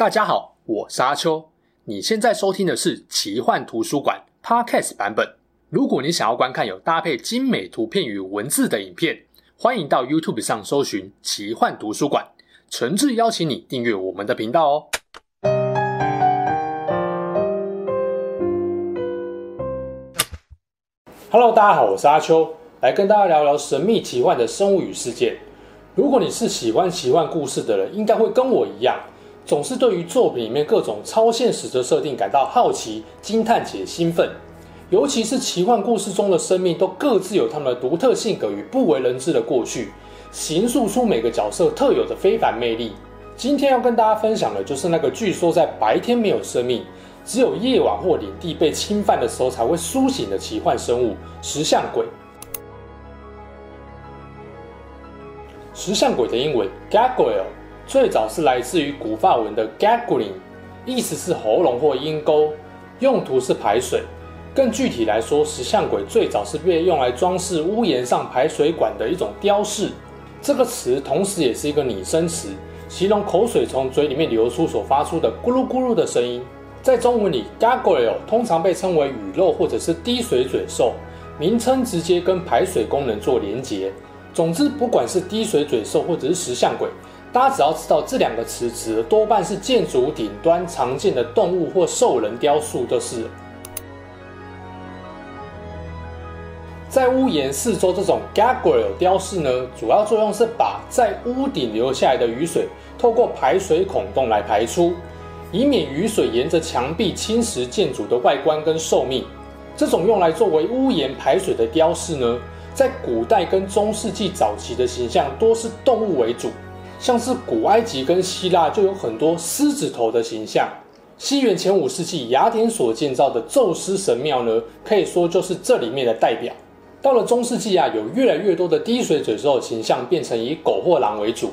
大家好，我是阿秋。你现在收听的是奇幻图书馆 Podcast 版本。如果你想要观看有搭配精美图片与文字的影片，欢迎到 YouTube 上搜寻奇幻图书馆。诚挚邀请你订阅我们的频道哦。Hello，大家好，我是阿秋，来跟大家聊聊神秘奇幻的生物与事件。如果你是喜欢奇幻故事的人，应该会跟我一样。总是对于作品里面各种超现实的设定感到好奇、惊叹且兴奋，尤其是奇幻故事中的生命都各自有他们的独特性格与不为人知的过去，形塑出每个角色特有的非凡魅力。今天要跟大家分享的就是那个据说在白天没有生命，只有夜晚或领地被侵犯的时候才会苏醒的奇幻生物——石像鬼。石像鬼的英文 Gargoyle。最早是来自于古法文的 gargling，意思是喉咙或阴沟，用途是排水。更具体来说，石像鬼最早是被用来装饰屋檐上排水管的一种雕饰。这个词同时也是一个拟声词，形容口水从嘴里面流出所发出的咕噜咕噜的声音。在中文里，gargoyle 通常被称为雨漏或者是滴水嘴兽，名称直接跟排水功能做连结。总之，不管是滴水嘴兽或者是石像鬼。大家只要知道这两个词指多半是建筑顶端常见的动物或兽人雕塑，就是在屋檐四周这种 gargoyle 雕饰呢，主要作用是把在屋顶流下来的雨水透过排水孔洞来排出，以免雨水沿着墙壁侵蚀建筑的外观跟寿命。这种用来作为屋檐排水的雕饰呢，在古代跟中世纪早期的形象多是动物为主。像是古埃及跟希腊就有很多狮子头的形象。西元前五世纪，雅典所建造的宙斯神庙呢，可以说就是这里面的代表。到了中世纪啊，有越来越多的滴水嘴兽形象变成以狗或狼为主。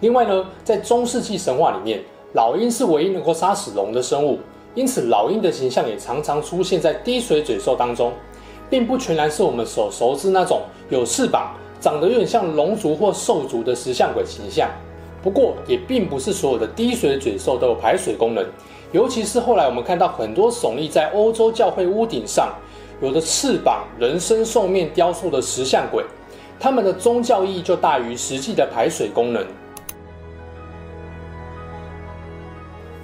另外呢，在中世纪神话里面，老鹰是唯一能够杀死龙的生物，因此老鹰的形象也常常出现在滴水嘴兽当中，并不全然是我们所熟知那种有翅膀。长得有点像龙族或兽族的石像鬼形象，不过也并不是所有的滴水嘴兽都有排水功能，尤其是后来我们看到很多耸立在欧洲教会屋顶上，有着翅膀、人身兽面雕塑的石像鬼，他们的宗教意义就大于实际的排水功能。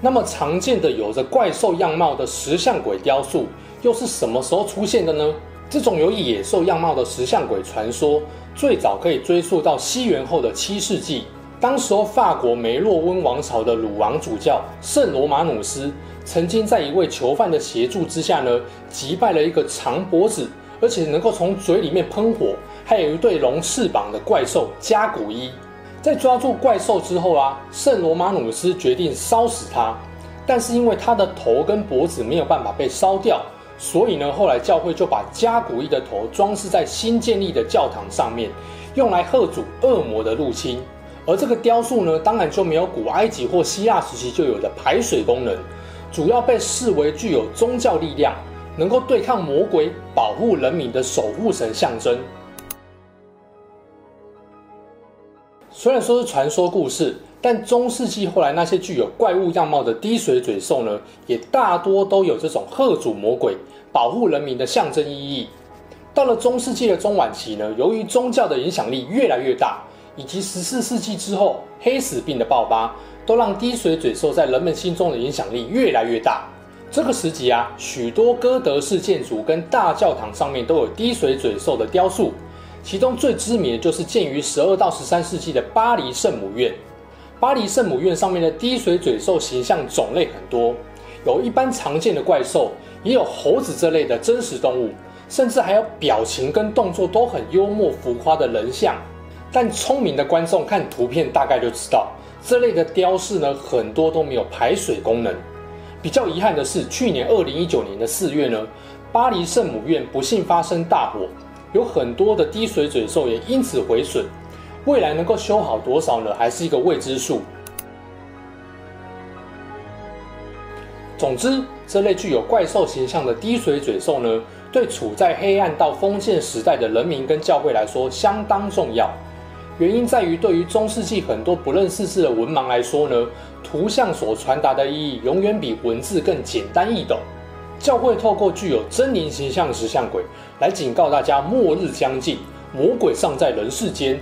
那么常见的有着怪兽样貌的石像鬼雕塑，又是什么时候出现的呢？这种有野兽样貌的石像鬼传说，最早可以追溯到西元后的七世纪。当时候法国梅洛温王朝的鲁王主教圣罗马努斯，曾经在一位囚犯的协助之下呢，击败了一个长脖子，而且能够从嘴里面喷火，还有一对龙翅膀的怪兽加古伊。在抓住怪兽之后啊，圣罗马努斯决定烧死他，但是因为他的头跟脖子没有办法被烧掉。所以呢，后来教会就把加古伊的头装饰在新建立的教堂上面，用来贺阻恶魔的入侵。而这个雕塑呢，当然就没有古埃及或希腊时期就有的排水功能，主要被视为具有宗教力量，能够对抗魔鬼、保护人民的守护神象征。虽然说是传说故事。但中世纪后来那些具有怪物样貌的滴水嘴兽呢，也大多都有这种吓阻魔鬼、保护人民的象征意义。到了中世纪的中晚期呢，由于宗教的影响力越来越大，以及十四世纪之后黑死病的爆发，都让滴水嘴兽在人们心中的影响力越来越大。这个时期啊，许多哥德式建筑跟大教堂上面都有滴水嘴兽的雕塑，其中最知名的就是建于十二到十三世纪的巴黎圣母院。巴黎圣母院上面的滴水嘴兽形象种类很多，有一般常见的怪兽，也有猴子这类的真实动物，甚至还有表情跟动作都很幽默浮夸的人像。但聪明的观众看图片大概就知道，这类的雕饰呢，很多都没有排水功能。比较遗憾的是，去年二零一九年的四月呢，巴黎圣母院不幸发生大火，有很多的滴水嘴兽也因此毁损。未来能够修好多少呢？还是一个未知数。总之，这类具有怪兽形象的滴水嘴兽呢，对处在黑暗到封建时代的人民跟教会来说相当重要。原因在于对于中世纪很多不认识字的文盲来说呢，图像所传达的意义永远比文字更简单易懂。教会透过具有狰獰形象的石像鬼来警告大家末日将近，魔鬼尚在人世间。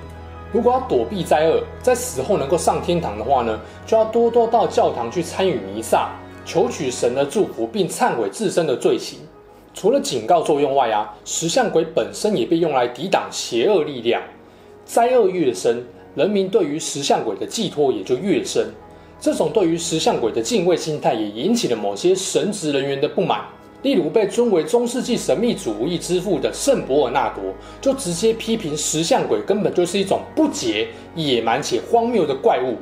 如果要躲避灾厄，在死后能够上天堂的话呢，就要多多到教堂去参与弥撒，求取神的祝福，并忏悔自身的罪行。除了警告作用外啊，石像鬼本身也被用来抵挡邪恶力量。灾厄越深，人民对于石像鬼的寄托也就越深。这种对于石像鬼的敬畏心态，也引起了某些神职人员的不满。例如，被尊为中世纪神秘主义之父的圣伯尔纳多，就直接批评石像鬼根本就是一种不洁、野蛮且荒谬的怪物。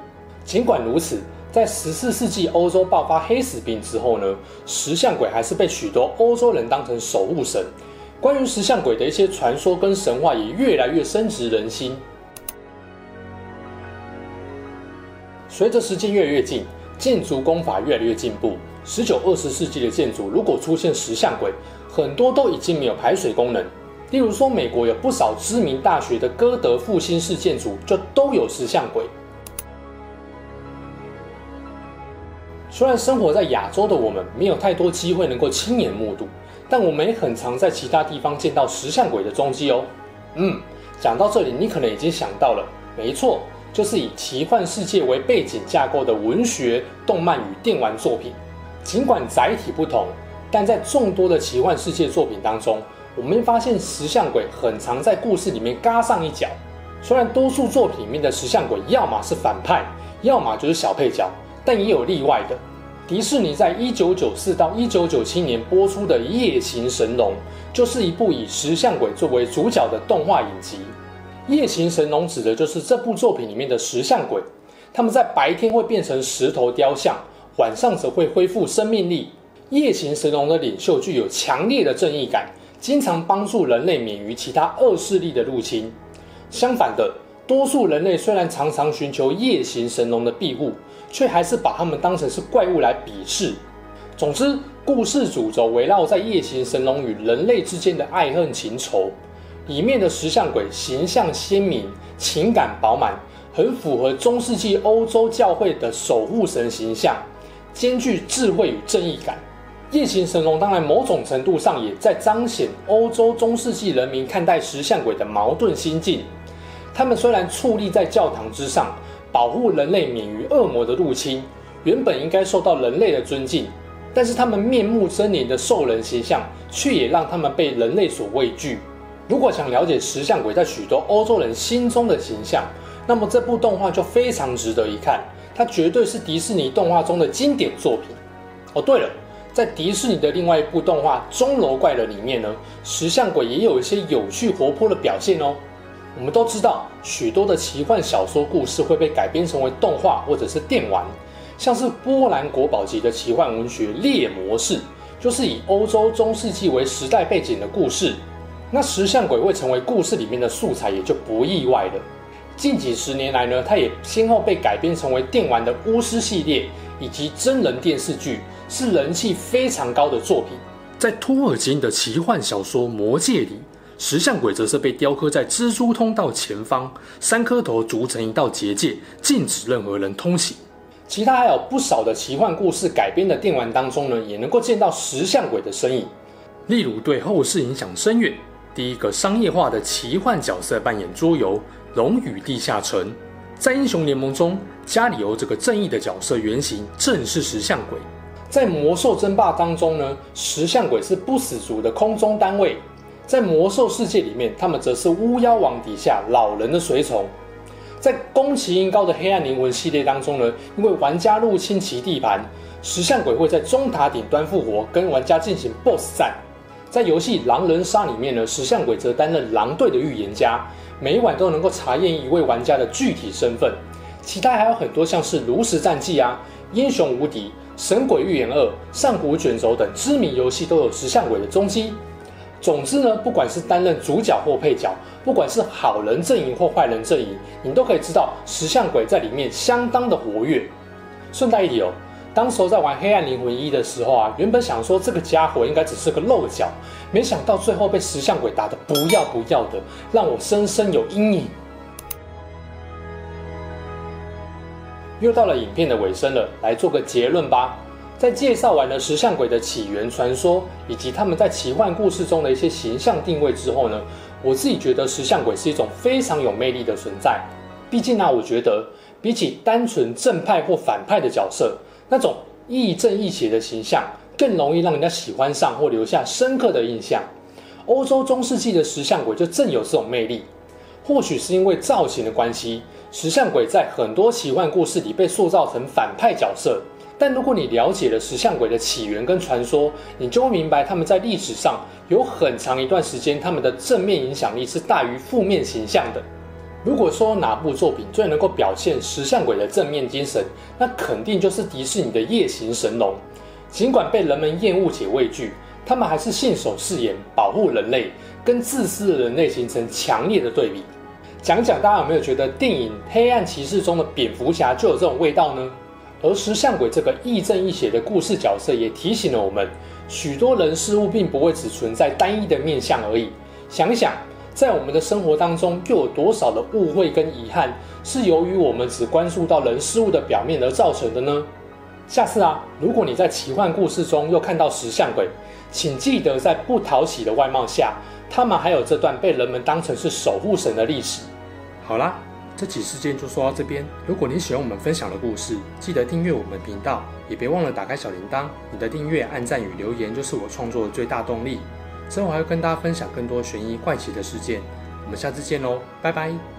尽管如此，在十四世纪欧洲爆发黑死病之后呢，石像鬼还是被许多欧洲人当成守护神。关于石像鬼的一些传说跟神话，也越来越深植人心。随着时间越来越近，建筑工法越来越进步。十九、二十世纪的建筑，如果出现石像鬼，很多都已经没有排水功能。例如说，美国有不少知名大学的哥德复兴式建筑，就都有石像鬼。虽然生活在亚洲的我们没有太多机会能够亲眼目睹，但我们也很常在其他地方见到石像鬼的踪迹哦。嗯，讲到这里，你可能已经想到了，没错，就是以奇幻世界为背景架构的文学、动漫与电玩作品。尽管载体不同，但在众多的奇幻世界作品当中，我们发现石像鬼很常在故事里面嘎上一脚。虽然多数作品里面的石像鬼要么是反派，要么就是小配角，但也有例外的。迪士尼在一九九四到一九九七年播出的《夜行神龙》，就是一部以石像鬼作为主角的动画影集。夜行神龙指的就是这部作品里面的石像鬼，他们在白天会变成石头雕像。晚上则会恢复生命力。夜行神龙的领袖具有强烈的正义感，经常帮助人类免于其他恶势力的入侵。相反的，多数人类虽然常常寻求夜行神龙的庇护，却还是把他们当成是怪物来鄙视。总之，故事主轴围绕在夜行神龙与人类之间的爱恨情仇。里面的石像鬼形象鲜明，情感饱满，很符合中世纪欧洲教会的守护神形象。兼具智慧与正义感，夜行神龙当然某种程度上也在彰显欧洲中世纪人民看待石像鬼的矛盾心境。他们虽然矗立在教堂之上，保护人类免于恶魔的入侵，原本应该受到人类的尊敬，但是他们面目狰狞的兽人形象，却也让他们被人类所畏惧。如果想了解石像鬼在许多欧洲人心中的形象，那么这部动画就非常值得一看。它绝对是迪士尼动画中的经典作品。哦，对了，在迪士尼的另外一部动画《钟楼怪人》里面呢，石像鬼也有一些有趣活泼的表现哦。我们都知道，许多的奇幻小说故事会被改编成为动画或者是电玩，像是波兰国宝级的奇幻文学《猎魔士》，就是以欧洲中世纪为时代背景的故事。那石像鬼会成为故事里面的素材，也就不意外了。近几十年来呢，它也先后被改编成为电玩的巫师系列，以及真人电视剧，是人气非常高的作品。在托尔金的奇幻小说《魔戒》里，石像鬼则是被雕刻在蜘蛛通道前方，三颗头组成一道结界，禁止任何人通行。其他还有不少的奇幻故事改编的电玩当中呢，也能够见到石像鬼的身影。例如对后世影响深远，第一个商业化的奇幻角色扮演桌游。《龙与地下城》在英雄联盟中，加里欧这个正义的角色原型正是石像鬼。在魔兽争霸当中呢，石像鬼是不死族的空中单位。在魔兽世界里面，他们则是巫妖王底下老人的随从。在宫崎英高的黑暗灵魂系列当中呢，因为玩家入侵其地盘，石像鬼会在中塔顶端复活，跟玩家进行 BOSS 战。在游戏狼人杀里面呢，石像鬼则担任狼队的预言家。每一晚都能够查验一位玩家的具体身份，其他还有很多像是炉石战记啊、英雄无敌、神鬼预言二、上古卷轴等知名游戏都有石像鬼的踪迹。总之呢，不管是担任主角或配角，不管是好人阵营或坏人阵营，你都可以知道石像鬼在里面相当的活跃。顺带一提哦。当时候在玩《黑暗灵魂一》的时候啊，原本想说这个家伙应该只是个漏角，没想到最后被石像鬼打得不要不要的，让我深深有阴影。又到了影片的尾声了，来做个结论吧。在介绍完了石像鬼的起源传说，以及他们在奇幻故事中的一些形象定位之后呢，我自己觉得石像鬼是一种非常有魅力的存在。毕竟呢，我觉得比起单纯正派或反派的角色，那种亦正亦邪的形象，更容易让人家喜欢上或留下深刻的印象。欧洲中世纪的石像鬼就正有这种魅力。或许是因为造型的关系，石像鬼在很多奇幻故事里被塑造成反派角色。但如果你了解了石像鬼的起源跟传说，你就会明白他们在历史上有很长一段时间，他们的正面影响力是大于负面形象的。如果说哪部作品最能够表现石像鬼的正面精神，那肯定就是迪士尼的《夜行神龙》。尽管被人们厌恶且畏惧，他们还是信守誓言，保护人类，跟自私的人类形成强烈的对比。讲讲大家有没有觉得电影《黑暗骑士》中的蝙蝠侠就有这种味道呢？而石像鬼这个亦正亦邪的故事角色，也提醒了我们，许多人事物并不会只存在单一的面相而已。想想，在我们的生活当中，又有多少的误会跟遗憾，是由于我们只关注到人事物的表面而造成的呢？下次啊，如果你在奇幻故事中又看到石像鬼，请记得在不讨喜的外貌下，他们还有这段被人们当成是守护神的历史。好啦。这起事件就说到这边。如果你喜欢我们分享的故事，记得订阅我们频道，也别忘了打开小铃铛。你的订阅、按赞与留言就是我创作的最大动力。之后还会跟大家分享更多悬疑怪奇的事件。我们下次见喽，拜拜。